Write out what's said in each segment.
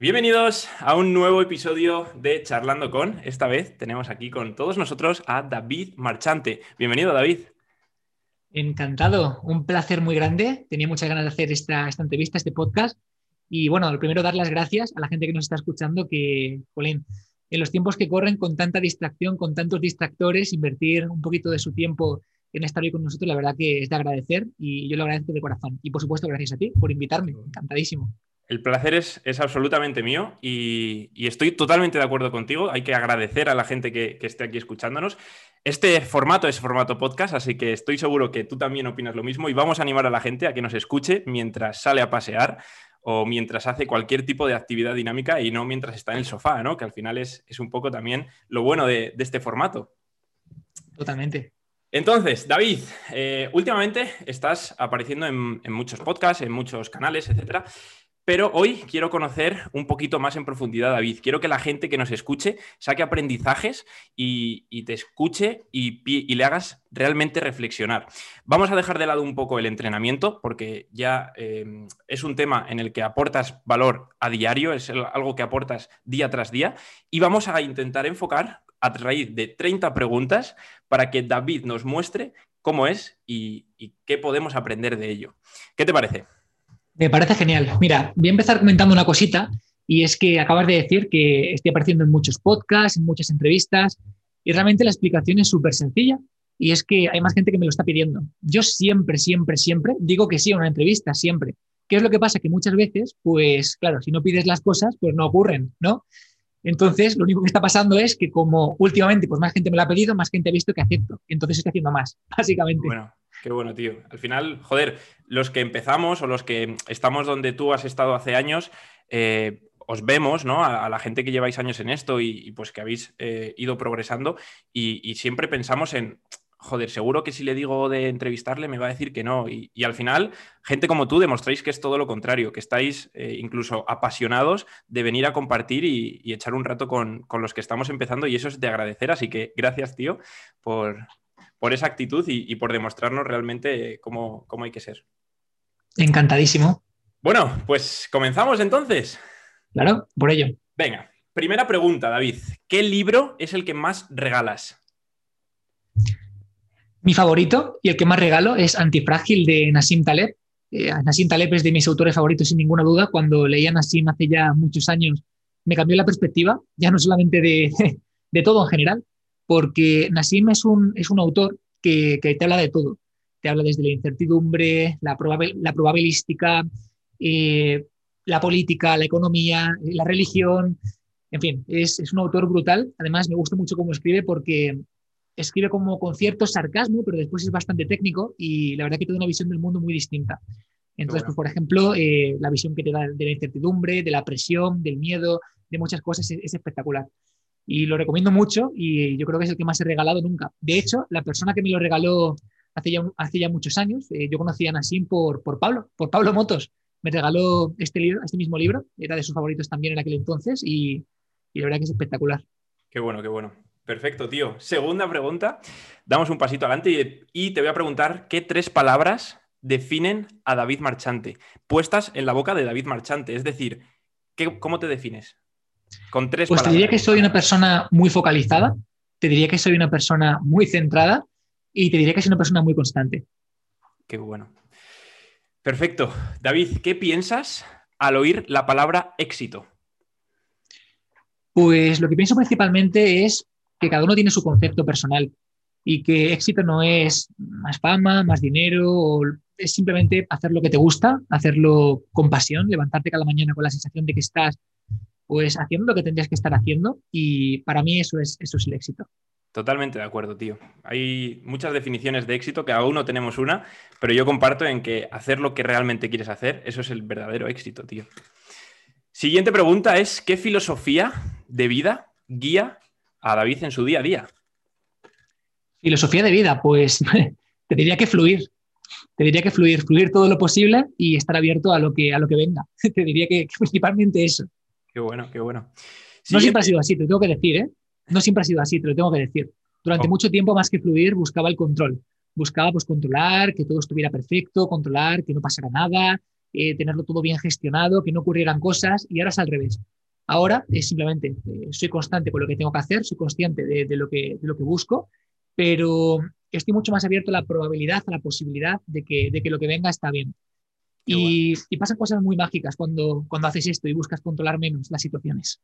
Bienvenidos a un nuevo episodio de Charlando con. Esta vez tenemos aquí con todos nosotros a David Marchante. Bienvenido, David. Encantado, un placer muy grande. Tenía muchas ganas de hacer esta, entrevista, este podcast. Y bueno, lo primero, dar las gracias a la gente que nos está escuchando, que, Colin, en los tiempos que corren con tanta distracción, con tantos distractores, invertir un poquito de su tiempo en estar hoy con nosotros, la verdad que es de agradecer y yo lo agradezco de corazón. Y por supuesto, gracias a ti por invitarme. Encantadísimo. El placer es, absolutamente mío y, estoy totalmente de acuerdo contigo. Hay que agradecer a la gente que, esté aquí escuchándonos. Este formato es formato podcast, así que estoy seguro que tú también opinas lo mismo y vamos a animar a la gente a que nos escuche mientras sale a pasear o mientras hace cualquier tipo de actividad dinámica y no mientras está en el sofá, ¿no? que al final es, un poco también lo bueno de, este formato. Totalmente. Entonces, David, eh, últimamente estás apareciendo en, en, muchos podcasts, en muchos canales, etcétera. Pero hoy quiero conocer un poquito más en profundidad, David. Quiero que la gente que nos escuche saque aprendizajes y, te escuche y, le hagas realmente reflexionar. Vamos a dejar de lado un poco el entrenamiento porque ya em, es un tema en el que aportas valor a diario, es algo que aportas día tras día y vamos a intentar enfocar a raíz de 30 preguntas para que David nos muestre cómo es y qué podemos aprender de ello. ¿Qué te parece? Me parece genial. Mira, voy a empezar comentando una cosita y es que acabas de decir que estoy apareciendo en muchos podcasts, en muchas entrevistas y realmente la explicación es súper sencilla y es que hay más gente que me lo está pidiendo. Yo siempre, siempre, siempre digo que sí a una entrevista, siempre. ¿Qué es lo que pasa? Que muchas veces, pues claro, si no pides las cosas, pues no ocurren, ¿no? Entonces, lo único que está pasando es que como últimamente pues más gente me lo ha pedido, más gente ha visto que acepto. Entonces estoy haciendo más, básicamente. Bueno, Qué bueno, tío. Al final, joder, los que empezamos o los que estamos donde tú has estado hace años, eh, os vemos, ¿no? A, la gente que lleváis años en esto y, pues que habéis eh, ido progresando y, siempre pensamos en, joder, seguro que si le digo de entrevistarle me va a decir que no. Y, al final, gente como tú demostráis que es todo lo contrario, que estáis eh, incluso apasionados de venir a compartir y, echar un rato con, con, los que estamos empezando y eso es de agradecer. Así que gracias, tío, por, por esa actitud y, por demostrarnos realmente cómo, hay que ser. Encantadísimo. Bueno, pues comenzamos entonces. Claro, por ello. Venga, primera pregunta, David. ¿Qué libro es el que más regalas? Mi favorito y el que más regalo es Antifrágil de Nassim Taleb. Eh, Nassim Taleb es de mis autores favoritos sin ninguna duda. Cuando leía Nassim hace ya muchos años, me cambió la perspectiva, ya no solamente de, de todo en general, porque Nassim es un, es un autor que, te habla de todo. Te habla desde la incertidumbre, la, la probabilística, eh, la política, la economía, la religión. En fin, es, un autor brutal. Además, me gusta mucho cómo escribe porque escribe como con cierto sarcasmo, pero después es bastante técnico y la verdad que tiene una visión del mundo muy distinta. Entonces, pues, por ejemplo, eh, la visión que te da de la incertidumbre, de la presión, del miedo, de muchas cosas es espectacular y lo recomiendo mucho y yo creo que es el que más he regalado nunca. De hecho, la persona que me lo regaló hace ya, hace ya muchos años, eh, yo conocí a Nassim por, por Pablo, por Pablo Motos. Me regaló este, libro, este mismo libro, era de sus favoritos también en aquel entonces y, y la verdad que es espectacular. Qué bueno, qué bueno. Perfecto, tío. Segunda pregunta. Damos un pasito adelante y, te voy a preguntar qué tres palabras definen a David Marchante, puestas en la boca de David Marchante. Es decir, ¿qué, ¿cómo te defines? Con tres pues te diría que soy una persona muy focalizada, te diría que soy una persona muy centrada y te diría que soy una persona muy constante. Qué bueno. Perfecto. David, ¿qué piensas al oír la palabra éxito? Pues lo que pienso principalmente es que cada uno tiene su concepto personal y que éxito no es más fama, más dinero, es simplemente hacer lo que te gusta, hacerlo con pasión, levantarte cada mañana con la sensación de que estás pues haciendo lo que tendrías que estar haciendo y para mí eso es, eso es el éxito. Totalmente de acuerdo, tío. Hay muchas definiciones de éxito, que aún no tenemos una, pero yo comparto en que hacer lo que realmente quieres hacer, eso es el verdadero éxito, tío. Siguiente pregunta es, ¿qué filosofía de vida guía a David en su día a día? Filosofía de vida, pues te diría que fluir. Te diría que fluir, fluir todo lo posible y estar abierto a lo que, a lo que venga. Te diría que principalmente eso. Qué bueno, qué bueno. No siempre ha sido así, te lo tengo que decir, ¿eh? No siempre ha sido así, te lo tengo que decir. Durante oh. mucho tiempo, más que fluir, buscaba el control. Buscaba pues controlar, que todo estuviera perfecto, controlar, que no pasara nada. eh, tenerlo todo bien gestionado, que no ocurrieran cosas, y ahora es al revés. Ahora es simplemente, eh, soy constante con lo que tengo que hacer, soy consciente de, lo, que, de lo que busco, pero estoy mucho más abierto a la probabilidad, a la posibilidad de que, de que lo que venga está bien. Y, y, pasan cosas muy mágicas cuando, cuando haces esto y buscas controlar menos las situaciones.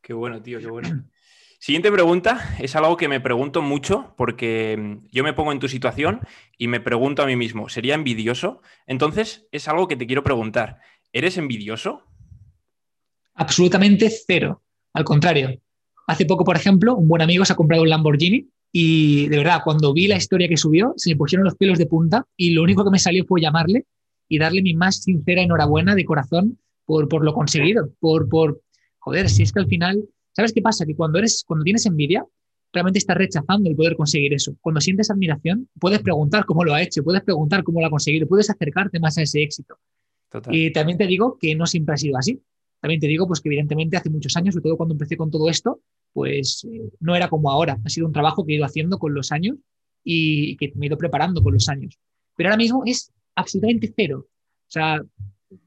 Qué bueno, tío, qué bueno. Siguiente pregunta es algo que me pregunto mucho porque mm, yo me pongo en tu situación y me pregunto a mí mismo, ¿sería envidioso? Entonces, es algo que te quiero preguntar. ¿Eres envidioso? Absolutamente cero. Al contrario. Hace poco, por ejemplo, un buen amigo se ha comprado un Lamborghini y de verdad, cuando vi la historia que subió, se me pusieron los pelos de punta y lo único que me salió fue llamarle y darle mi más sincera enhorabuena de corazón por, por lo conseguido, por, por, joder, si es que al final ¿Sabes qué pasa? Que cuando, eres, cuando tienes envidia, realmente estás rechazando el poder conseguir eso. Cuando sientes admiración, puedes preguntar cómo lo ha hecho, puedes preguntar cómo lo ha conseguido, puedes acercarte más a ese éxito. Y también te digo que no siempre ha sido así. También te digo pues, que evidentemente hace muchos años, sobre todo cuando empecé con todo esto, pues eh, no era como ahora. Ha sido un trabajo que he ido haciendo con los años y que me he ido preparando con los años. Pero ahora mismo es absolutamente cero. O sea,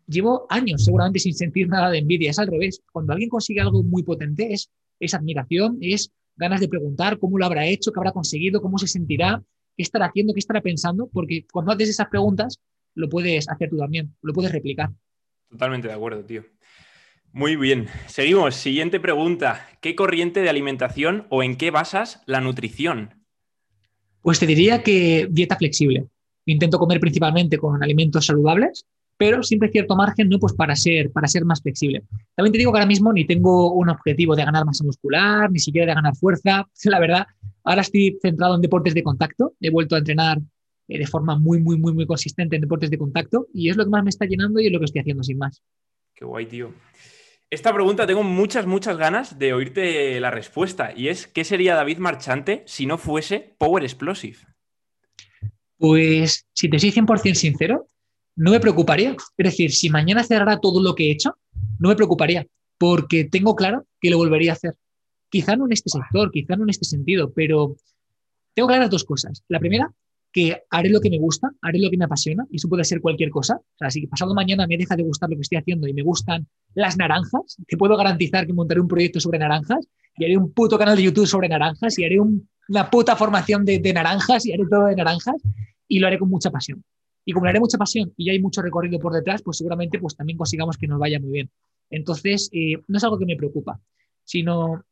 llevo años seguramente sin sentir nada de envidia, es al revés. Cuando alguien consigue algo muy potente es, es admiración, es ganas de preguntar cómo lo habrá hecho, qué habrá conseguido, cómo se sentirá, qué estará haciendo, qué estará pensando, porque cuando haces esas preguntas lo puedes hacer tú también, lo puedes replicar. Totalmente de acuerdo, tío. Muy bien. Seguimos. Siguiente pregunta. ¿Qué corriente de alimentación o en qué basas la nutrición? Pues te diría que dieta flexible. Intento comer principalmente con alimentos saludables, pero siempre cierto margen ¿no? pues para, ser, para ser más flexible. También te digo que ahora mismo ni tengo un objetivo de ganar masa muscular, ni siquiera de ganar fuerza. La verdad, ahora estoy centrado en deportes de contacto. He vuelto a entrenar eh, de forma muy, muy, muy, muy consistente en deportes de contacto y es lo que más me está llenando y es lo que estoy haciendo sin más. Qué guay, tío. Esta pregunta tengo muchas, muchas ganas de oírte la respuesta y es, ¿qué sería David Marchante si no fuese Power Explosive? Pues, si te soy 100% sincero, no me preocuparía. Es decir, si mañana cerrara todo lo que he hecho, no me preocuparía, porque tengo claro que lo volvería a hacer. Quizá no en este sector, quizá no en este sentido, pero tengo claras dos cosas. La primera, que haré lo que me gusta, haré lo que me apasiona, y eso puede ser cualquier cosa. O sea, si pasado mañana me deja de gustar lo que estoy haciendo y me gustan las naranjas, te puedo garantizar que montaré un proyecto sobre naranjas y haré un puto canal de YouTube sobre naranjas y haré una puta formación de, de naranjas y haré todo de naranjas y lo haré con mucha pasión. Y como le haré mucha pasión y hay mucho recorrido por detrás, pues seguramente pues también consigamos que nos vaya muy bien. Entonces, eh, no es algo que me preocupa, sino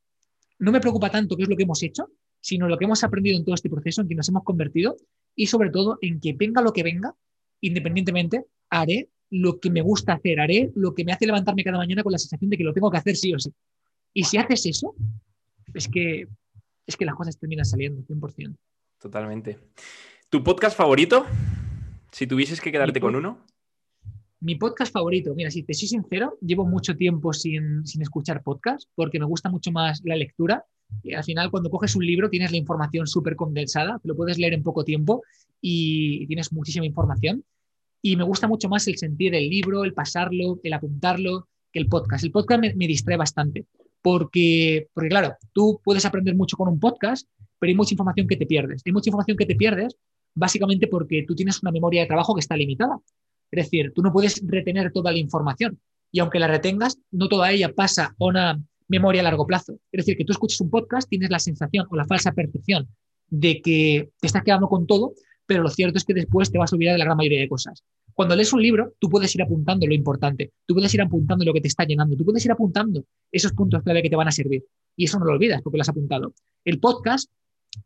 no me preocupa tanto qué es lo que hemos hecho, sino lo que hemos aprendido en todo este proceso, en que nos hemos convertido y sobre todo en que venga lo que venga, independientemente, haré lo que me gusta hacer, haré lo que me hace levantarme cada mañana con la sensación de que lo tengo que hacer sí o sí. Y si haces eso, es que, es que las cosas terminan saliendo 100%. Totalmente. ¿Tu podcast favorito? Si tuvieses que quedarte con uno. Mi podcast favorito, mira, si te soy sincero, llevo mucho tiempo sin, escuchar podcast porque me gusta mucho más la lectura. Y al final, cuando coges un libro, tienes la información súper condensada, te lo puedes leer en poco tiempo y tienes muchísima información. Y me gusta mucho más el sentir el libro, el pasarlo, el apuntarlo, que el podcast. El podcast me, me distrae bastante porque, porque, claro, tú puedes aprender mucho con un podcast, pero hay mucha información que te pierdes. Hay mucha información que te pierdes básicamente porque tú tienes una memoria de trabajo que está limitada. Es decir, tú no puedes retener toda la información y aunque la retengas, no toda ella pasa a una memoria a largo plazo. Es decir, que tú escuches un podcast, tienes la sensación o la falsa percepción de que te estás quedando con todo, pero lo cierto es que después te vas a olvidar de la gran mayoría de cosas. Cuando lees un libro, tú puedes ir apuntando lo importante, tú puedes ir apuntando lo que te está llenando, tú puedes ir apuntando esos puntos clave que te van a servir. Y eso no lo olvidas porque lo has apuntado. El podcast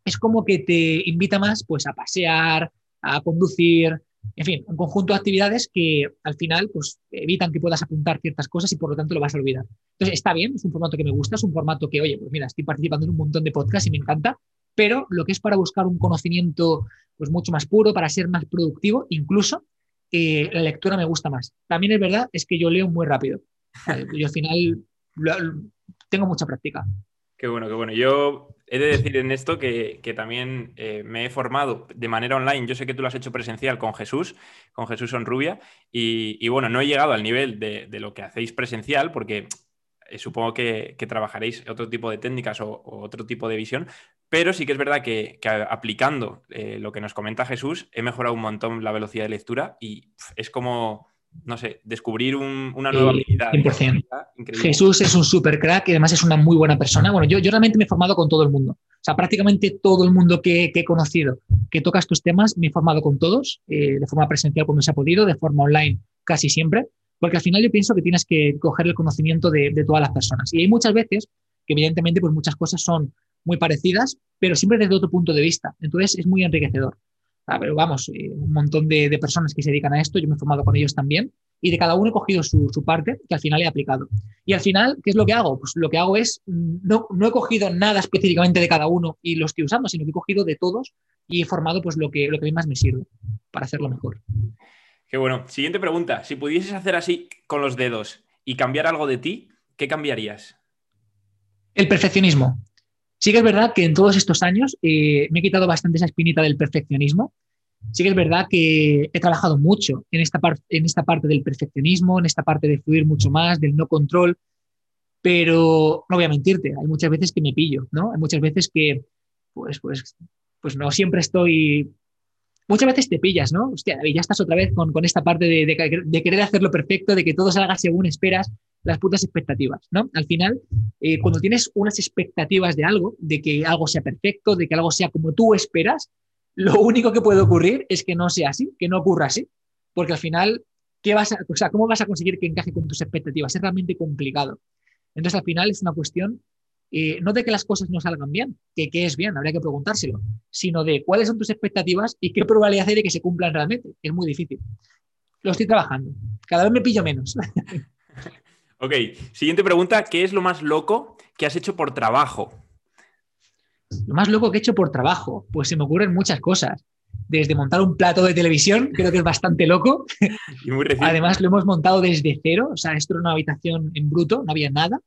es como que te invita más pues, a pasear, a conducir, en fin, un conjunto de actividades que al final pues, evitan que puedas apuntar ciertas cosas y por lo tanto lo vas a olvidar. Entonces, está bien, es un formato que me gusta, es un formato que, oye, pues mira, estoy participando en un montón de podcasts y me encanta, pero lo que es para buscar un conocimiento pues, mucho más puro, para ser más productivo, incluso eh, la lectura me gusta más. También es verdad, es que yo leo muy rápido. yo al final tengo mucha práctica. Qué bueno, qué bueno. Yo he de decir en esto que, también eh, me he formado de manera online. Yo sé que tú lo has hecho presencial con Jesús, con Jesús Sonrubia, y, y bueno, no he llegado al nivel de, lo que hacéis presencial porque eh, supongo que, trabajaréis otro tipo de técnicas o, otro tipo de visión, pero sí que es verdad que, aplicando eh, lo que nos comenta Jesús, he mejorado un montón la velocidad de lectura y es como no sé, descubrir una nueva habilidad. 100%. Jesús es un super crack y además es una muy buena persona. Bueno, yo, yo realmente me he formado con todo el mundo. O sea, prácticamente todo el mundo que, he conocido que toca estos temas, me he formado con todos, eh, de forma presencial cuando se ha podido, de forma online casi siempre, porque al final yo pienso que tienes que coger el conocimiento de, de todas las personas. Y hay muchas veces que evidentemente pues muchas cosas son muy parecidas, pero siempre desde otro punto de vista. Entonces es muy enriquecedor. Ah, pero vamos, eh, un montón de, personas que se dedican a esto, yo me he formado con ellos también, y de cada uno he cogido su, parte que al final he aplicado. Y al final, ¿qué es lo que hago? Pues lo que hago es, mm, no, no he cogido nada específicamente de cada uno y lo estoy usando, sino que he cogido de todos y he formado pues lo que, lo que a mí más me sirve para hacerlo mejor. Qué bueno. Siguiente pregunta. Si pudieses hacer así con los dedos y cambiar algo de ti, ¿qué cambiarías? El perfeccionismo. Sí que es verdad que en todos estos años eh, me he quitado bastante esa espinita del perfeccionismo. Sí que es verdad que he trabajado mucho en esta, en esta parte del perfeccionismo, en esta parte de fluir mucho más, del no control, pero no voy a mentirte, hay muchas veces que me pillo, ¿no? Hay muchas veces que, pues, pues, pues no siempre estoy muchas veces te pillas, ¿no? Hostia, ya estás otra vez con, esta parte de, querer hacerlo perfecto, de que todo salga según esperas, las putas expectativas, ¿no? Al final, eh, cuando tienes unas expectativas de algo, de que algo sea perfecto, de que algo sea como tú esperas, lo único que puede ocurrir es que no sea así, que no ocurra así, porque al final, ¿qué vas a, o sea, ¿cómo vas a conseguir que encaje con tus expectativas? Es realmente complicado. Entonces, al final es una cuestión eh, no de que las cosas no salgan bien, que, es bien, habría que preguntárselo, sino de cuáles son tus expectativas y qué probabilidad hay de que se cumplan realmente. Es muy difícil. Lo estoy trabajando. Cada vez me pillo menos. ok, siguiente pregunta. ¿Qué es lo más loco que has hecho por trabajo? Lo más loco que he hecho por trabajo, pues se me ocurren muchas cosas. Desde montar un plato de televisión, creo que es bastante loco. Y muy Además, lo hemos montado desde cero, o sea, esto era una habitación en bruto, no había nada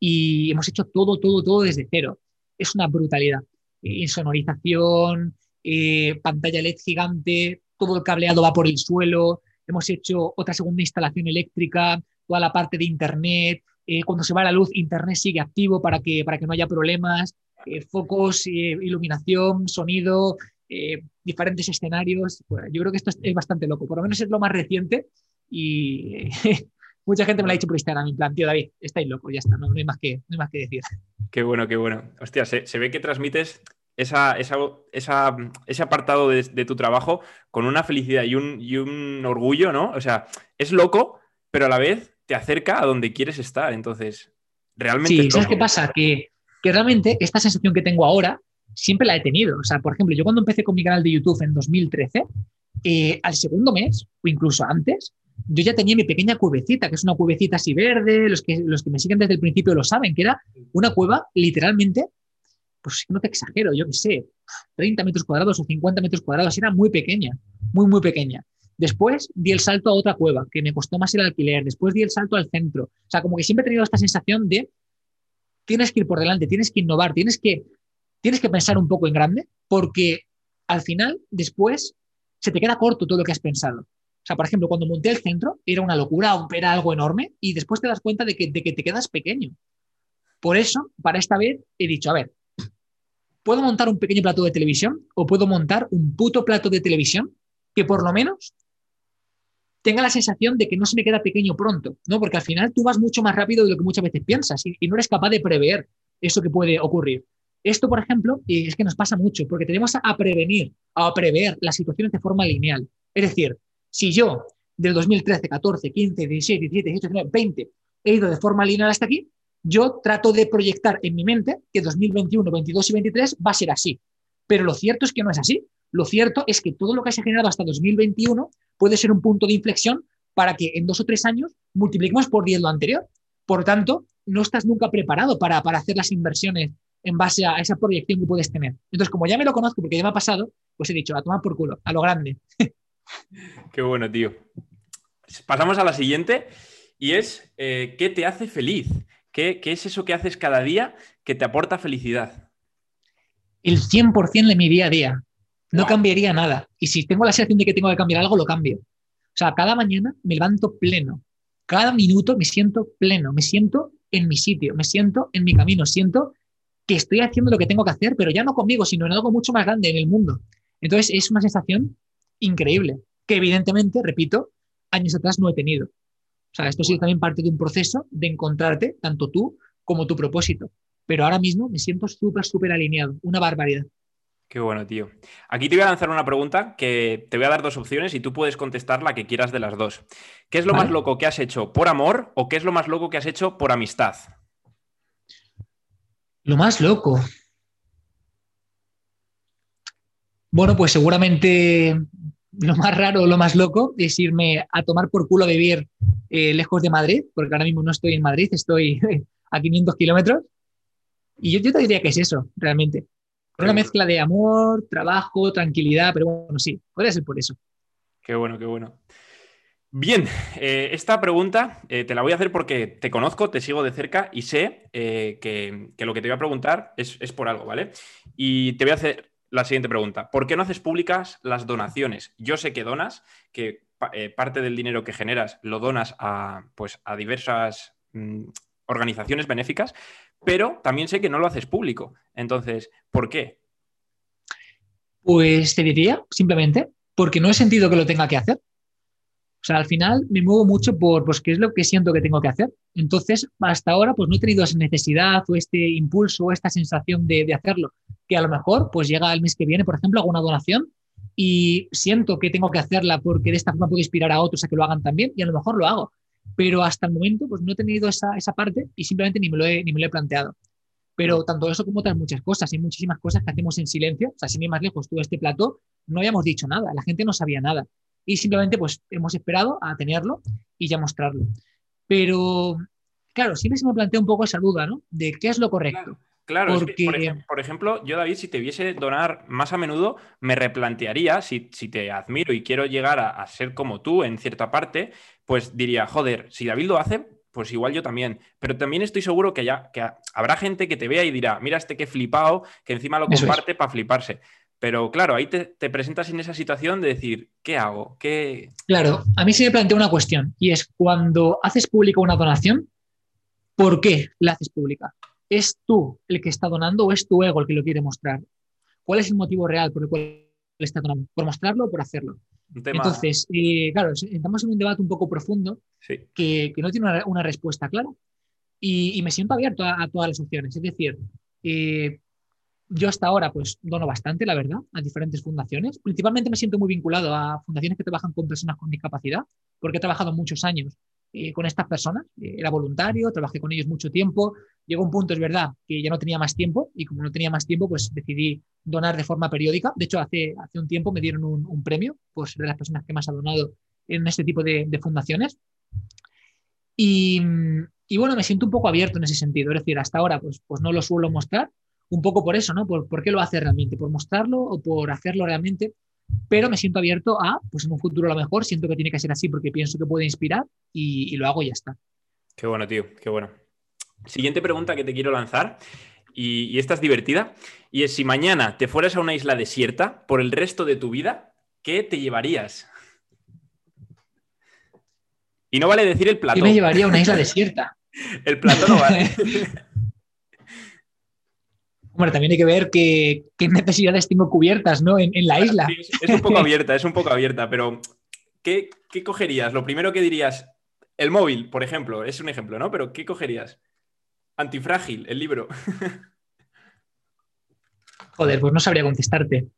y hemos hecho todo, todo, todo desde cero. Es una brutalidad. Insonorización, eh, pantalla LED gigante, todo el cableado va por el suelo, hemos hecho otra segunda instalación eléctrica, toda la parte de Internet, eh, cuando se va la luz, Internet sigue activo para que, para que no haya problemas, eh, focos, iluminación, sonido, diferentes escenarios. yo creo que esto es, bastante loco, por lo menos es lo más reciente y mucha gente me lo ha dicho por Instagram, en plan, tío David, estáis locos, ya está, no, hay, más que, no más que decir. Qué bueno, qué bueno. Hostia, se, ve que transmites esa, ese apartado de, tu trabajo con una felicidad y un, un orgullo, ¿no? O sea, es loco, pero a la vez te acerca a donde quieres estar. Entonces, realmente. Sí, ¿sabes qué pasa? Que, que realmente esta sensación que tengo ahora siempre la he tenido. O sea, por ejemplo, yo cuando empecé con mi canal de YouTube en 2013, eh, al segundo mes, o incluso antes, yo ya tenía mi pequeña cuevecita, que es una cuevecita así verde, los que, los que me siguen desde el principio lo saben, que era una cueva literalmente, pues no te exagero, yo qué sé, 30 metros cuadrados o 50 metros cuadrados, era muy pequeña, muy, muy pequeña. Después di el salto a otra cueva, que me costó más el alquiler, después di el salto al centro. O sea, como que siempre he tenido esta sensación de tienes que ir por delante, tienes que innovar, tienes que, tienes que pensar un poco en grande, porque al final, después, se te queda corto todo lo que has pensado. O sea, por ejemplo, cuando monté el centro, era una locura, era algo enorme, y después te das cuenta de que, de que te quedas pequeño. Por eso, para esta vez, he dicho, a ver, ¿puedo montar un pequeño plato de televisión o puedo montar un puto plato de televisión que por lo menos tenga la sensación de que no se me queda pequeño pronto, ¿no? Porque al final tú vas mucho más rápido de lo que muchas veces piensas y, no eres capaz de prever eso que puede ocurrir. Esto, por ejemplo, es que nos pasa mucho porque tenemos a prevenir, a prever las situaciones de forma lineal. Es decir, si yo del 2013, 14, 15, 16, 17, 18, 19, 20 he ido de forma lineal hasta aquí, yo trato de proyectar en mi mente que 2021, 22 y 23 va a ser así. Pero lo cierto es que no es así. Lo cierto es que todo lo que se ha generado hasta 2021 puede ser un punto de inflexión para que en dos o tres años multipliquemos por 10 lo anterior. Por tanto, no estás nunca preparado para, para hacer las inversiones en base a esa proyección que puedes tener. Entonces, como ya me lo conozco porque ya me ha pasado, pues he dicho, a tomar por culo, a lo grande. Qué bueno, tío. Pasamos a la siguiente y es, eh, ¿qué te hace feliz? ¿Qué, es eso que haces cada día que te aporta felicidad? El 100% de mi día a día. No cambiaría nada. Y si tengo la sensación de que tengo que cambiar algo, lo cambio. O sea, cada mañana me levanto pleno. Cada minuto me siento pleno. Me siento en mi sitio. Me siento en mi camino. Siento que estoy haciendo lo que tengo que hacer, pero ya no conmigo, sino en algo mucho más grande en el mundo. Entonces, es una sensación increíble, que evidentemente, repito, años atrás no he tenido. O sea, esto ha sido también parte de un proceso de encontrarte, tanto tú como tu propósito. Pero ahora mismo me siento súper, súper alineado. Una barbaridad. Qué bueno, tío. Aquí te voy a lanzar una pregunta que te voy a dar dos opciones y tú puedes contestar la que quieras de las dos. ¿Qué es lo más loco que has hecho por amor o qué es lo más loco que has hecho por amistad? Lo más loco. Bueno, pues seguramente lo más raro o lo más loco es irme a tomar por culo a vivir eh, lejos de Madrid, porque ahora mismo no estoy en Madrid, estoy a 500 kilómetros. Y yo, yo te diría que es eso, realmente. Una mezcla de amor, trabajo, tranquilidad, pero bueno, sí, podría ser por eso. Qué bueno, qué bueno. Bien, eh, esta pregunta eh, te la voy a hacer porque te conozco, te sigo de cerca y sé eh, que, lo que te voy a preguntar es, por algo, ¿vale? Y te voy a hacer la siguiente pregunta. ¿Por qué no haces públicas las donaciones? Yo sé que donas, que parte del dinero que generas lo donas a, pues, a diversas mm, organizaciones benéficas, pero también sé que no lo haces público. Entonces, ¿por qué? Pues te diría, simplemente, porque no he sentido que lo tenga que hacer. O sea, al final me muevo mucho por pues, qué es lo que siento que tengo que hacer. Entonces, hasta ahora, pues no he tenido esa necesidad o este impulso o esta sensación de, hacerlo. Que a lo mejor, pues llega el mes que viene, por ejemplo, hago una donación y siento que tengo que hacerla porque de esta forma puedo inspirar a otros a que lo hagan también y a lo mejor lo hago. Pero hasta el momento, pues no he tenido esa, esa parte y simplemente ni me, lo he, ni me lo he planteado. Pero tanto eso como otras muchas cosas, hay muchísimas cosas que hacemos en silencio. O sea, sin ir más lejos, tú este plató, no habíamos dicho nada, la gente no sabía nada y simplemente pues hemos esperado a tenerlo y ya mostrarlo. Pero, claro, siempre se me plantea un poco esa duda, ¿no? De qué es lo correcto. Claro, por, ejemplo, yo David, si te viese donar más a menudo, me replantearía, si, te admiro y quiero llegar a, ser como tú en cierta parte, pues diría, joder, si David lo hace, pues igual yo también. Pero también estoy seguro que, ya, que habrá gente que te vea y dirá, mira este que flipado, que encima lo comparte para fliparse. Pero claro, ahí te, presentas en esa situación de decir, ¿qué hago? ¿Qué... Claro, a mí se me plantea una cuestión y es cuando haces pública una donación, ¿por qué la haces pública? ¿Es tú el que está donando o es tu ego el que lo quiere mostrar? ¿Cuál es el motivo real por el cual le está donando? ¿Por mostrarlo o por hacerlo? Entonces, eh, claro, estamos en un debate un poco profundo que, no tiene una, respuesta clara y, me siento abierto a, todas las opciones. Es decir, eh, yo hasta ahora pues dono bastante, la verdad, a diferentes fundaciones. Principalmente me siento muy vinculado a fundaciones que trabajan con personas con discapacidad, porque he trabajado muchos años eh, con estas personas. Eh, era voluntario, trabajé con ellos mucho tiempo. Llegó un punto, es verdad, que ya no tenía más tiempo y como no tenía más tiempo, pues decidí donar de forma periódica. De hecho, hace, hace un tiempo me dieron un, premio por ser de las personas que más ha donado en este tipo de, fundaciones. Y, y, bueno, me siento un poco abierto en ese sentido. Es decir, hasta ahora pues, pues no lo suelo mostrar, un poco por eso, ¿no? Por, por, qué lo hace realmente, por mostrarlo o por hacerlo realmente. Pero me siento abierto a, pues en un futuro a lo mejor siento que tiene que ser así porque pienso que puede inspirar y, lo hago y ya está. Qué bueno, tío, qué bueno. Siguiente pregunta que te quiero lanzar, y, y, esta es divertida, y es si mañana te fueras a una isla desierta por el resto de tu vida, ¿qué te llevarías? Y no vale decir el plato. ¿Qué me llevaría a una isla desierta? el plato no vale. Bueno, también hay que ver qué, necesidades tengo cubiertas ¿no? en, la isla. es, un poco abierta, es un poco abierta, pero ¿qué, cogerías? Lo primero que dirías, el móvil, por ejemplo, es un ejemplo, ¿no? Pero ¿qué cogerías? Antifrágil, el libro. Joder, pues no sabría contestarte.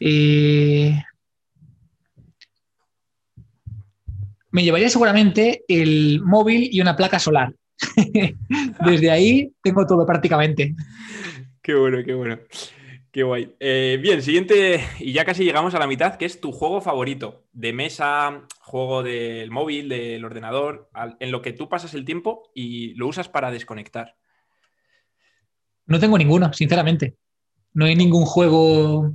Eh, me llevaría seguramente el móvil y una placa solar. Desde ahí tengo todo prácticamente. Qué bueno, qué bueno. Qué guay. Eh, bien, siguiente, y ya casi llegamos a la mitad, que es tu juego favorito de mesa, juego del móvil, del ordenador, en lo que tú pasas el tiempo y lo usas para desconectar. No tengo ninguno, sinceramente. No hay ningún juego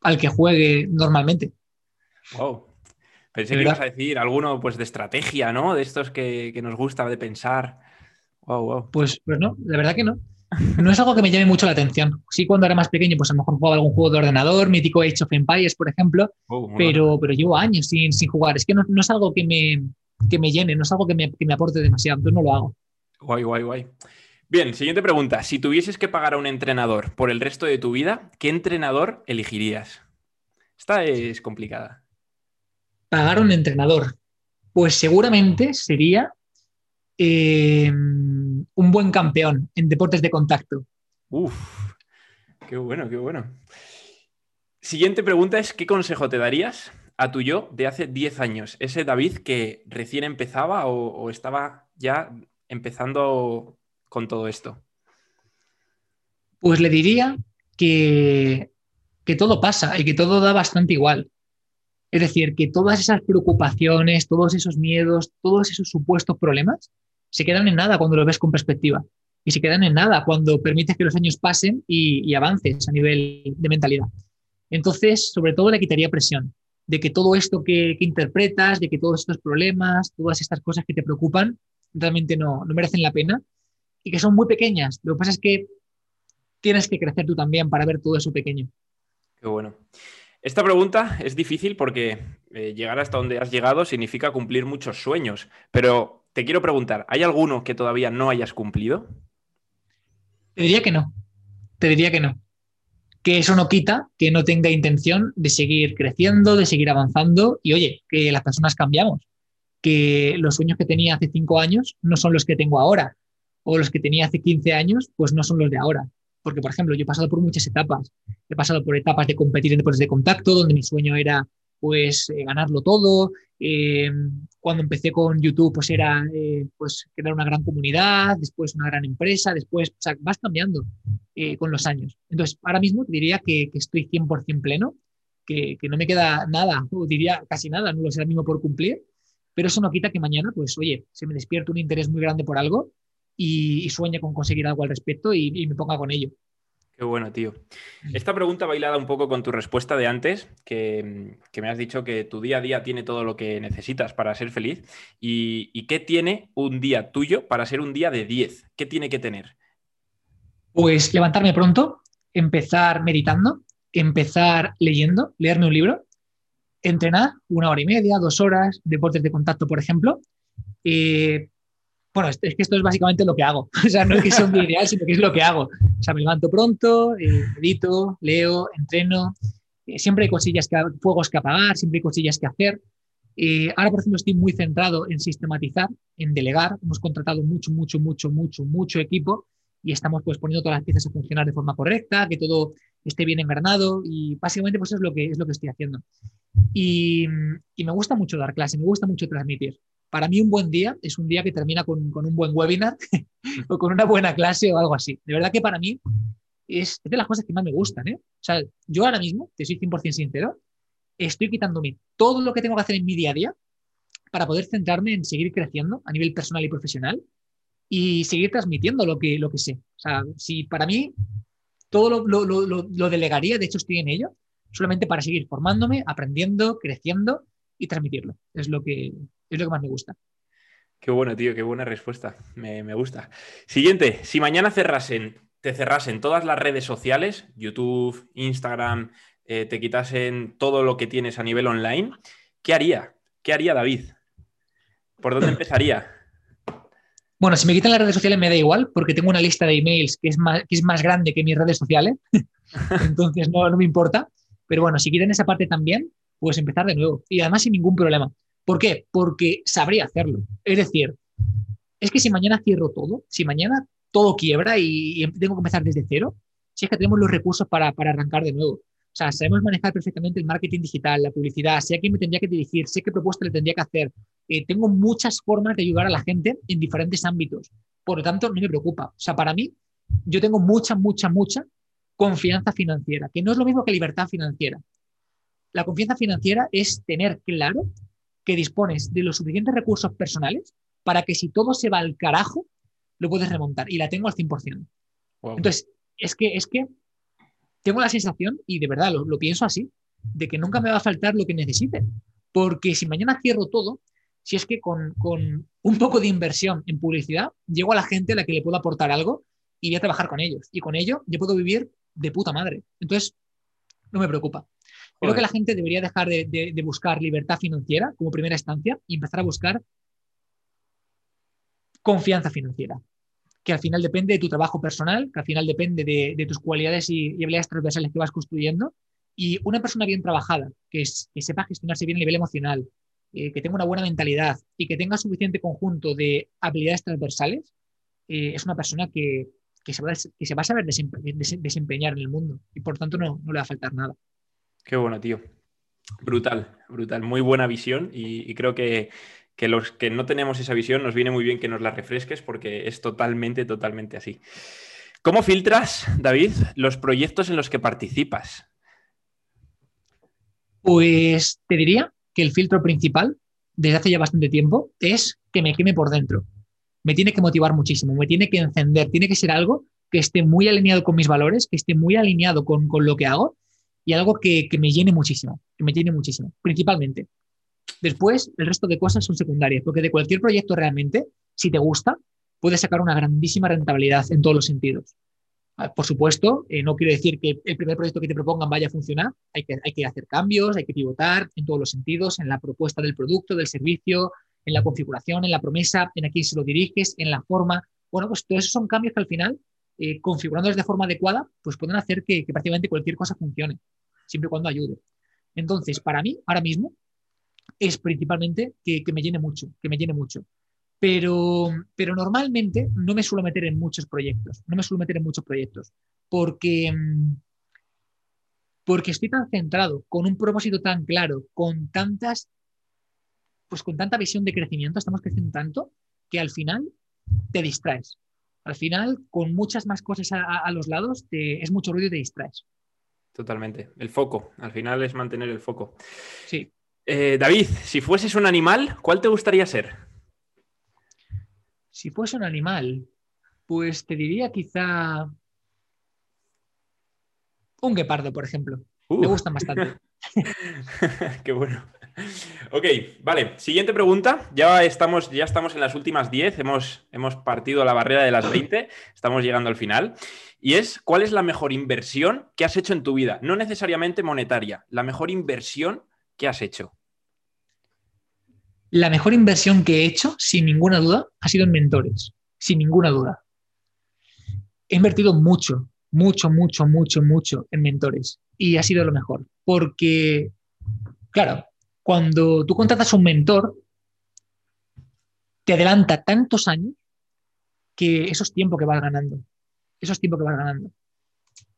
al que juegue normalmente. Wow. Pensé que ibas a decir alguno pues, de estrategia, ¿no? De estos que, que nos gusta de pensar. Wow, wow. Pues, pues no, la verdad que no. No es algo que me llame mucho la atención. Sí, cuando era más pequeño, pues a lo mejor jugaba algún juego de ordenador, mítico Age of Empires, por ejemplo, oh, pero, pero llevo años sin, sin jugar. Es que no, es algo que me, que me llene, no es algo que me, que me aporte demasiado, entonces no lo hago. Guay, guay, guay. Bien, siguiente pregunta. Si tuvieses que pagar a un entrenador por el resto de tu vida, ¿qué entrenador elegirías? Esta es complicada. Pagar a un entrenador. Pues seguramente sería eh, buen campeón en deportes de contacto. Uf, qué bueno, qué bueno. Siguiente pregunta es, ¿qué consejo te darías a tu yo de hace 10 años? Ese David que recién empezaba o estaba ya empezando con todo esto. Pues le diría que, todo pasa y que todo da bastante igual. Es decir, que todas esas preocupaciones, todos esos miedos, todos esos supuestos problemas se quedan en nada cuando lo ves con perspectiva. Y se quedan en nada cuando permites que los años pasen y, avances a nivel de mentalidad. Entonces, sobre todo le quitaría presión de que todo esto que, interpretas, de que todos estos problemas, todas estas cosas que te preocupan, realmente no, no merecen la pena y que son muy pequeñas. Lo que pasa es que tienes que crecer tú también para ver todo eso pequeño. Qué bueno. Esta pregunta es difícil porque eh, llegar hasta donde has llegado significa cumplir muchos sueños, pero te quiero preguntar, ¿hay alguno que todavía no hayas cumplido? Te diría que no, te diría que no. Que eso no quita que no tenga intención de seguir creciendo, de seguir avanzando y oye, que las personas cambiamos, que los sueños que tenía hace cinco años no son los que tengo ahora o los que tenía hace 15 años, pues no son los de ahora. Porque, por ejemplo, yo he pasado por muchas etapas. He pasado por etapas de competir en deportes de contacto, donde mi sueño era pues eh, ganarlo todo. Eh, cuando empecé con YouTube, pues era eh, pues crear una gran comunidad, después una gran empresa, después, o sea, vas cambiando con los años. Entonces, ahora mismo diría que, que estoy 100% pleno, que, que, no me queda nada, o diría casi nada, no lo sé mismo por cumplir, pero eso no quita que mañana, pues, oye, se me despierta un interés muy grande por algo y, sueña con conseguir algo al respecto y, me ponga con ello. Qué bueno, tío. Esta pregunta bailada un poco con tu respuesta de antes, que, me has dicho que tu día a día tiene todo lo que necesitas para ser feliz. ¿Y, qué tiene un día tuyo para ser un día de 10? ¿Qué tiene que tener? Pues levantarme pronto, empezar meditando, empezar leyendo, leerme un libro, entrenar una hora y media, dos horas, deportes de contacto, por ejemplo, eh, bueno, es, que esto es básicamente lo que hago. O sea, no es que sea un ideal, sino que es lo que hago. O sea, me levanto pronto, eh, medito, leo, entreno. Eh, siempre hay cosillas que, fuegos que apagar, siempre hay cosillas que hacer. Eh, ahora, por ejemplo, estoy muy centrado en sistematizar, en delegar. Hemos contratado mucho, mucho, mucho, mucho, mucho equipo y estamos pues poniendo todas las piezas a funcionar de forma correcta, que todo esté bien engranado y básicamente pues es lo que, es lo que estoy haciendo. Y, y me gusta mucho dar clase, me gusta mucho transmitir para mí un buen día es un día que termina con, un buen webinar o con una buena clase o algo así. De verdad que para mí es, de las cosas que más me gustan. ¿eh? O sea, yo ahora mismo, te soy 100% sincero, estoy quitándome todo lo que tengo que hacer en mi día a día para poder centrarme en seguir creciendo a nivel personal y profesional y seguir transmitiendo lo que, lo que sé. O sea, si para mí todo lo, lo, lo delegaría, de hecho estoy en ello, solamente para seguir formándome, aprendiendo, creciendo y transmitirlo. Es lo que, es lo que más me gusta. Qué bueno, tío, qué buena respuesta. Me, gusta. Siguiente, si mañana cerrasen, te cerrasen todas las redes sociales, YouTube, Instagram, eh, te quitasen todo lo que tienes a nivel online, ¿qué haría? ¿Qué haría David? ¿Por dónde empezaría? Bueno, si me quitan las redes sociales me da igual, porque tengo una lista de emails que es más, que es más grande que mis redes sociales, entonces no, no me importa. Pero bueno, si quitan esa parte también, puedes empezar de nuevo y además sin ningún problema. ¿Por qué? Porque sabría hacerlo. Es decir, es que si mañana cierro todo, si mañana todo quiebra y, tengo que empezar desde cero, si es que tenemos los recursos para, arrancar de nuevo. O sea, sabemos manejar perfectamente el marketing digital, la publicidad, sé a quién me tendría que dirigir, sé qué propuesta le tendría que hacer. Eh, tengo muchas formas de ayudar a la gente en diferentes ámbitos. Por lo tanto, no me preocupa. O sea, para mí, yo tengo mucha, mucha, mucha confianza financiera, que no es lo mismo que libertad financiera. La confianza financiera es tener claro que dispones de los suficientes recursos personales para que si todo se va al carajo, lo puedes remontar. Y la tengo al 100%. Entonces, es que, es que tengo la sensación, y de verdad lo, pienso así, de que nunca me va a faltar lo que necesite. Porque si mañana cierro todo, si es que con, con, un poco de inversión en publicidad, llego a la gente a la que le puedo aportar algo y voy a trabajar con ellos. Y con ello yo puedo vivir de puta madre. Entonces, no me preocupa. Creo que la gente debería dejar de, buscar libertad financiera como primera instancia y empezar a buscar confianza financiera, que al final depende de tu trabajo personal, que al final depende de, tus cualidades y, habilidades transversales que vas construyendo. Y una persona bien trabajada, que, sepa gestionarse bien a nivel emocional, eh, que tenga una buena mentalidad y que tenga suficiente conjunto de habilidades transversales, eh, es una persona que, se va, que, se va, a saber desempeñar en el mundo y por tanto no, no le va a faltar nada. Qué bueno, tío. Brutal, brutal. Muy buena visión y, creo que, que, los que no tenemos esa visión nos viene muy bien que nos la refresques porque es totalmente, totalmente así. ¿Cómo filtras, David, los proyectos en los que participas? Pues te diría que el filtro principal, desde hace ya bastante tiempo, es que me queme por dentro. Me tiene que motivar muchísimo, me tiene que encender, tiene que ser algo que esté muy alineado con mis valores, que esté muy alineado con, lo que hago y algo que, me llene muchísimo, que me llene muchísimo, principalmente. Después, el resto de cosas son secundarias, porque de cualquier proyecto realmente, si te gusta, puedes sacar una grandísima rentabilidad en todos los sentidos. Ah, por supuesto, eh, no quiero decir que el primer proyecto que te propongan vaya a funcionar, hay que, hay que hacer cambios, hay que pivotar en todos los sentidos, en la propuesta del producto, del servicio, en la configuración, en la promesa, en a quién se lo diriges, en la forma. Bueno, pues todos esos son cambios que al final, eh, configurándolos de forma adecuada, pues pueden hacer que, prácticamente cualquier cosa funcione, siempre y cuando ayude. Entonces, para mí, ahora mismo, es principalmente que, que me llene mucho, que me llene mucho. Pero, pero normalmente no me suelo meter en muchos proyectos, no me suelo meter en muchos proyectos, porque, porque estoy tan centrado, con un propósito tan claro, con tantas, pues con tanta visión de crecimiento, estamos creciendo tanto, que al final te distraes. Al final, con muchas más cosas a, los lados, es mucho ruido y te distraes. Totalmente. El foco. Al final es mantener el foco. Sí. Eh, David, si fueses un animal, ¿cuál te gustaría ser? Si fuese un animal, pues te diría quizá un guepardo, por ejemplo. Me uh. gustan bastante. Qué bueno. Ok, vale. Siguiente pregunta. Ya estamos, ya estamos en las últimas 10. Hemos, hemos partido la barrera de las 20. Estamos llegando al final. Y es, ¿cuál es la mejor inversión que has hecho en tu vida? No necesariamente monetaria. La mejor inversión que has hecho. La mejor inversión que he hecho, sin ninguna duda, ha sido en mentores, sin ninguna duda. He invertido mucho, mucho, mucho, mucho, mucho en mentores y ha sido lo mejor. Porque, claro, cuando tú contratas un mentor, te adelanta tantos años que eso es tiempo que vas ganando. Eso es tiempo que vas ganando.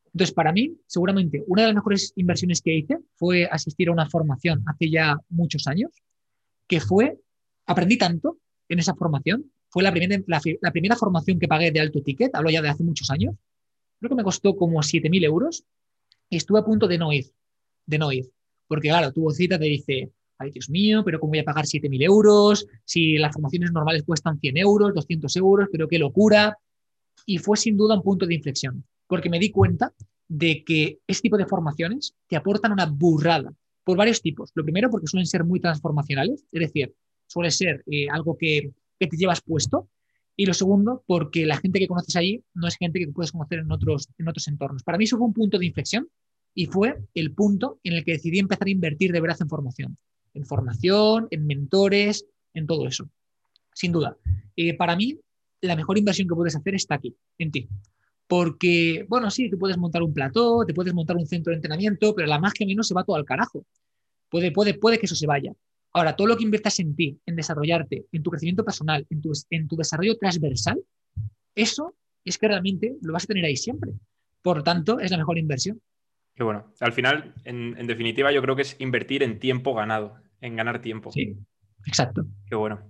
Entonces, para mí, seguramente, una de las mejores inversiones que hice fue asistir a una formación hace ya muchos años que fue, aprendí tanto en esa formación, fue la primera, la, primera formación que pagué de alto ticket, hablo ya de hace muchos años, creo que me costó como 7.000 euros y estuve a punto de no ir, de no ir, porque claro, tu vocita te dice, ay Dios mío, pero ¿cómo voy a pagar 7.000 euros? Si las formaciones normales cuestan 100 euros, 200 euros, pero qué locura. Y fue sin duda un punto de inflexión, porque me di cuenta de que este tipo de formaciones te aportan una burrada por varios tipos. Lo primero, porque suelen ser muy transformacionales, es decir, suele ser eh, algo que, te llevas puesto. Y lo segundo, porque la gente que conoces allí no es gente que puedes conocer en otros, en otros entornos. Para mí eso fue un punto de inflexión y fue el punto en el que decidí empezar a invertir de verdad en formación. En formación, en mentores, en todo eso. Sin duda. Eh, para mí, la mejor inversión que puedes hacer está aquí, en ti. Porque, bueno, sí, tú puedes montar un plató, te puedes montar un centro de entrenamiento, pero la magia no se va todo al carajo. Puede, puede, puede que eso se vaya. Ahora, todo lo que inviertas en ti, en desarrollarte, en tu crecimiento personal, en tu, en tu desarrollo transversal, eso es que realmente lo vas a tener ahí siempre. Por lo tanto, es la mejor inversión. Qué bueno. Al final, en, en definitiva, yo creo que es invertir en tiempo ganado, en ganar tiempo. Sí, exacto. Qué bueno.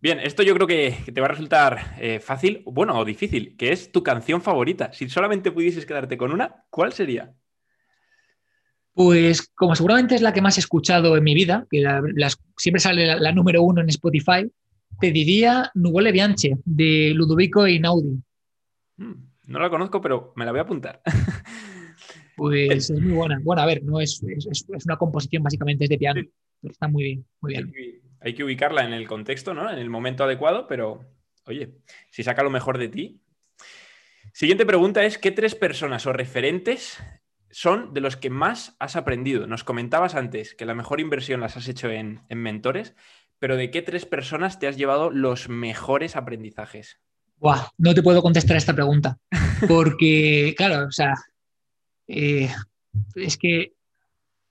Bien, esto yo creo que, te va a resultar eh, fácil, bueno, o difícil, que es tu canción favorita. Si solamente pudieses quedarte con una, ¿cuál sería? Pues como seguramente es la que más he escuchado en mi vida, que siempre sale la, número uno en Spotify, te diría Nuvole Bianche, de Ludovico Einaudi. Mm, no la conozco, pero me la voy a apuntar. Pues es muy buena. Bueno, a ver, no es, es, una composición básicamente, es de piano, pero está muy bien, muy bien hay que ubicarla en el contexto, ¿no? En el momento adecuado, pero oye, si saca lo mejor de ti. Siguiente pregunta es, ¿qué tres personas o referentes son de los que más has aprendido? Nos comentabas antes que la mejor inversión las has hecho en, mentores, pero ¿de qué tres personas te has llevado los mejores aprendizajes? Buah, no te puedo contestar esta pregunta, porque, claro, o sea, eh, es que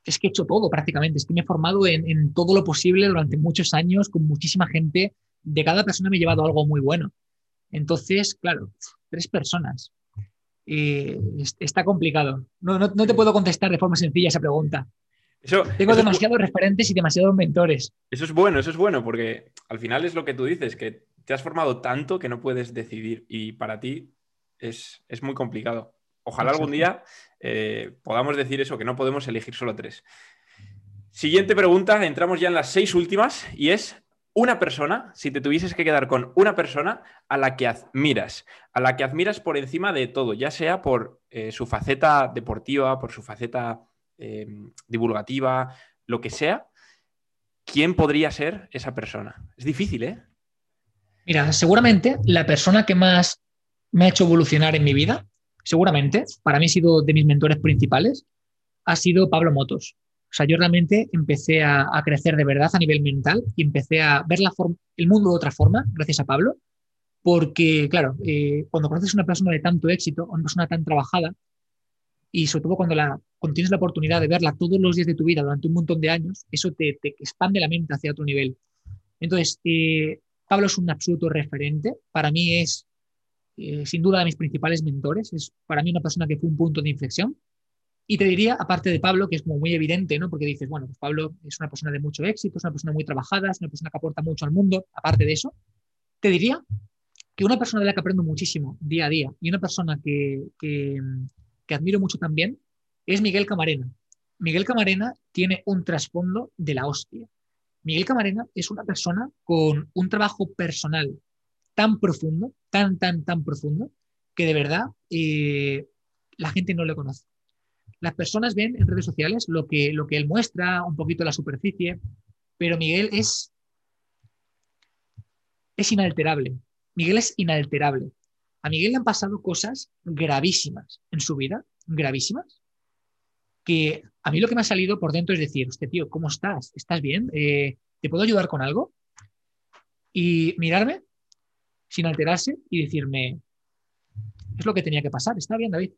es que he hecho todo prácticamente, es que me he formado en, todo lo posible durante muchos años con muchísima gente, de cada persona me he llevado algo muy bueno. Entonces, claro, tres personas. Eh, está complicado. No, no, te puedo contestar de forma sencilla esa pregunta. Tengo demasiados referentes y demasiados mentores. Eso es bueno, eso es bueno, porque al final es lo que tú dices, que te has formado tanto que no puedes decidir y para ti es, muy complicado. Ojalá algún día eh, podamos decir eso, que no podemos elegir solo tres. Siguiente pregunta, entramos ya en las seis últimas y es una persona, si te tuvieses que quedar con una persona a la que admiras, a la que admiras por encima de todo, ya sea por eh, su faceta deportiva, por su faceta Em, divulgativa, lo que sea, ¿quién podría ser esa persona? Es difícil, ¿eh? Mira, seguramente la persona que más me ha hecho evolucionar en mi vida, seguramente, para mí ha sido de mis mentores principales, ha sido Pablo Motos. O sea, yo realmente empecé a, crecer de verdad a nivel mental y empecé a ver el mundo de otra forma, gracias a Pablo, porque, claro, eh, cuando conoces a una persona de tanto éxito, una persona tan trabajada, y sobre todo cuando, la, tienes la oportunidad de verla todos los días de tu vida durante un montón de años, eso te, expande la mente hacia otro nivel. Entonces, eh, Pablo es un absoluto referente. Para mí es, eh, sin duda, de mis principales mentores. Es para mí una persona que fue un punto de inflexión. Y te diría, aparte de Pablo, que es como muy evidente, ¿no? Porque dices, bueno, pues Pablo es una persona de mucho éxito, es una persona muy trabajada, es una persona que aporta mucho al mundo. Aparte de eso, te diría que una persona de la que aprendo muchísimo día a día y una persona que, que que admiro mucho también, es Miguel Camarena. Miguel Camarena tiene un trasfondo de la hostia. Miguel Camarena es una persona con un trabajo personal tan profundo, tan, tan, tan profundo, que de verdad eh, la gente no le conoce. Las personas ven en redes sociales lo que, lo que él muestra, un poquito la superficie, pero Miguel es, es inalterable. Miguel es inalterable. A Miguel le han pasado cosas gravísimas en su vida, gravísimas, que a mí lo que me ha salido por dentro es decir, usted tío, ¿cómo estás? ¿Estás bien? Eh, ¿Te puedo ayudar con algo? Y mirarme sin alterarse y decirme, es lo que tenía que pasar, está bien, David,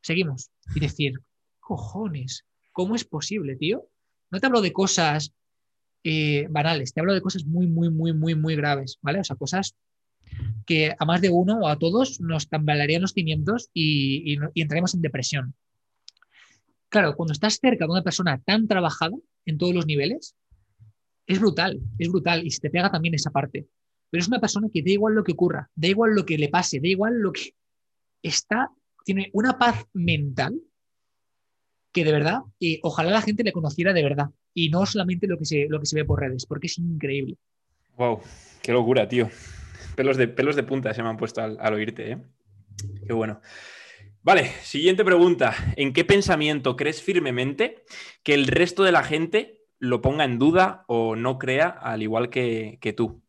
seguimos. Y decir, cojones, ¿cómo es posible, tío? No te hablo de cosas eh, banales, te hablo de cosas muy, muy, muy, muy, muy graves, ¿vale? O sea, cosas que a más de uno o a todos nos tambalearían los cimientos y, entraremos en depresión. Claro, cuando estás cerca de una persona tan trabajada en todos los niveles, es brutal, es brutal y se te pega también esa parte. Pero es una persona que da igual lo que ocurra, da igual lo que le pase, da igual lo que está, tiene una paz mental que de verdad, y ojalá la gente le conociera de verdad y no solamente lo que se, lo que se ve por redes, porque es increíble. Wow, qué locura, tío. Pelos de, pelos de punta se me han puesto al, oírte, ¿eh? Qué bueno. Vale, siguiente pregunta. ¿En qué pensamiento crees firmemente que el resto de la gente lo ponga en duda o no crea al igual que, que tú?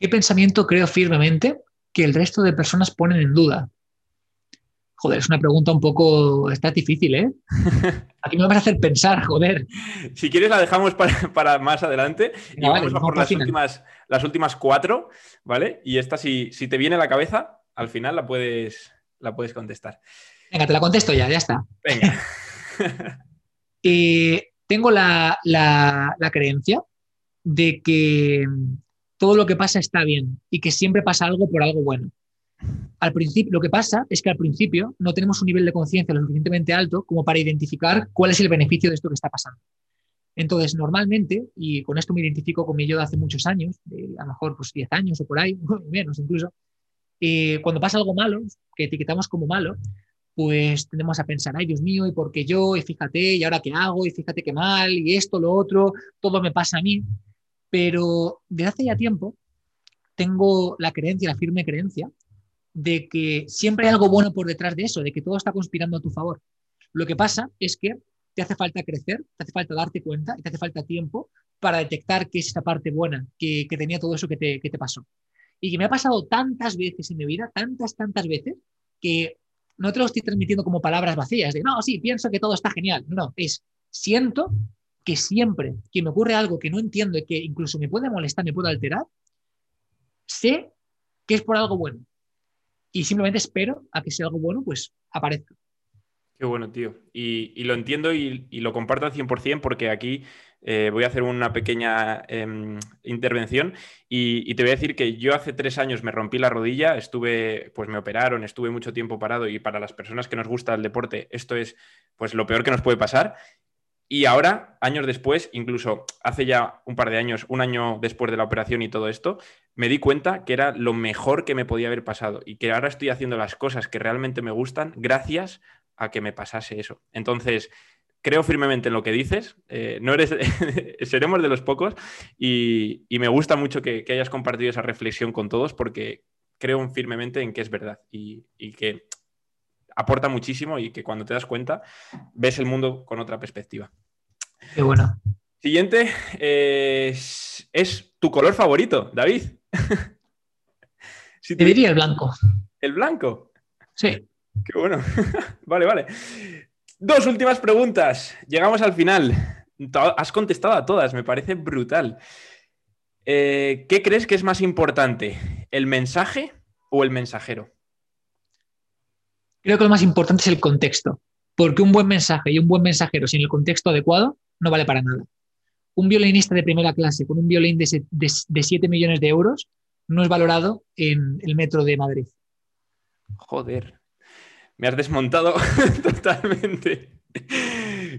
¿Qué pensamiento creo firmemente que el resto de personas ponen en duda? Joder, es una pregunta un poco. Está difícil, ¿eh? Aquí me vas a hacer pensar, joder. Si quieres, la dejamos para, más adelante y vamos a por las últimas, las últimas cuatro, ¿vale? Y esta, si, si te viene a la cabeza, al final la puedes, la puedes contestar. Venga, te la contesto ya, ya está. Venga. Eh, tengo la, la creencia de que todo lo que pasa está bien y que siempre pasa algo por algo bueno. Al principio, lo que pasa es que al principio no tenemos un nivel de conciencia lo suficientemente alto como para identificar cuál es el beneficio de esto que está pasando. Entonces, normalmente, y con esto me identifico con yo de hace muchos años, a lo mejor pues 10 años o por ahí, menos incluso, eh, cuando pasa algo malo, que etiquetamos como malo, pues tendemos a pensar, ay Dios mío, ¿y por qué yo? Y fíjate, ¿y ahora qué hago? Y fíjate qué mal, y esto, lo otro, todo me pasa a mí. Pero desde hace ya tiempo tengo la creencia, la firme creencia, de que siempre hay algo bueno por detrás de eso, de que todo está conspirando a tu favor. Lo que pasa es que te hace falta crecer, te hace falta darte cuenta y te hace falta tiempo para detectar qué es esa parte buena que, tenía todo eso que te, que te pasó. Y que me ha pasado tantas veces en mi vida, tantas, tantas veces, que no te lo estoy transmitiendo como palabras vacías, de no, sí, pienso que todo está genial. No, es siento que siempre que me ocurre algo que no entiendo y que incluso me puede molestar, me puede alterar, sé que es por algo bueno y simplemente espero a que sea algo bueno, pues aparezca. Qué bueno, tío. Y, lo entiendo y, lo comparto al 100% porque aquí eh, voy a hacer una pequeña em, intervención y, te voy a decir que yo hace tres años me rompí la rodilla, estuve, pues me operaron, estuve mucho tiempo parado y para las personas que nos gusta el deporte esto es pues lo peor que nos puede pasar. Y ahora, años después, incluso hace ya un par de años, un año después de la operación y todo esto, me di cuenta que era lo mejor que me podía haber pasado y que ahora estoy haciendo las cosas que realmente me gustan gracias a que me pasase eso. Entonces, creo firmemente en lo que dices, eh, no eres, seremos de los pocos y, me gusta mucho que, hayas compartido esa reflexión con todos porque creo firmemente en que es verdad y, que aporta muchísimo y que cuando te das cuenta ves el mundo con otra perspectiva. Qué bueno. Siguiente es, tu color favorito, David. te diría el blanco. ¿El blanco? Sí. Qué bueno. vale, vale. Dos últimas preguntas. Llegamos al final. Has contestado a todas, me parece brutal. Eh, ¿Qué crees que es más importante? ¿El mensaje o el mensajero? Creo que lo más importante es el contexto, porque un buen mensaje y un buen mensajero sin el contexto adecuado no vale para nada. Un violinista de primera clase con un violín de, de 7 millones de euros no es valorado en el metro de Madrid. Joder, me has desmontado totalmente.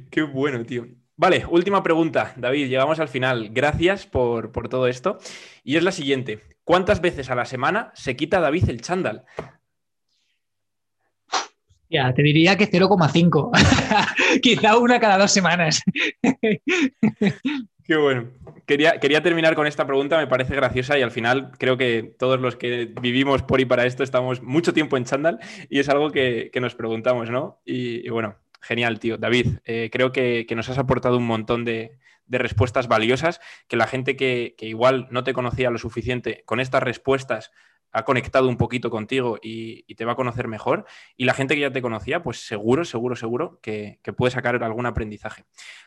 Qué bueno, tío. Vale, última pregunta, David. Llegamos al final. Gracias por, todo esto. Y es la siguiente. ¿Cuántas veces a la semana se quita David el chándal? Ya, te diría que 0,5. Quizá una cada dos semanas. Qué bueno. Quería, quería, terminar con esta pregunta, me parece graciosa y al final creo que todos los que vivimos por y para esto estamos mucho tiempo en chándal y es algo que, nos preguntamos, ¿no? Y, bueno, genial, tío. David, eh, creo que, nos has aportado un montón de, respuestas valiosas, que la gente que, que igual no te conocía lo suficiente con estas respuestas ha conectado un poquito contigo y, te va a conocer mejor. Y la gente que ya te conocía, pues seguro, seguro, seguro que, puede sacar algún aprendizaje.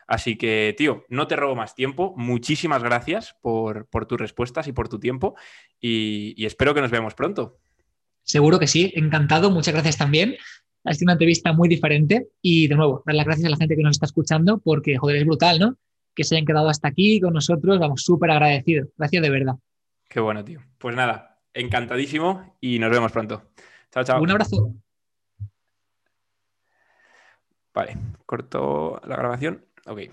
Así que, tío, no te robo más tiempo. Muchísimas gracias por, tus respuestas y por tu tiempo. Y, espero que nos veamos pronto. Seguro que sí, encantado. Muchas gracias también. Ha sido una entrevista muy diferente. Y de nuevo, dar las gracias a la gente que nos está escuchando porque, joder, es brutal, ¿no? Que se hayan quedado hasta aquí con nosotros. Vamos, súper agradecidos. Gracias de verdad. Qué bueno, tío. Pues nada, encantadísimo y nos vemos pronto. Chao, chao. Un abrazo. Vale, corto la grabación. Ok.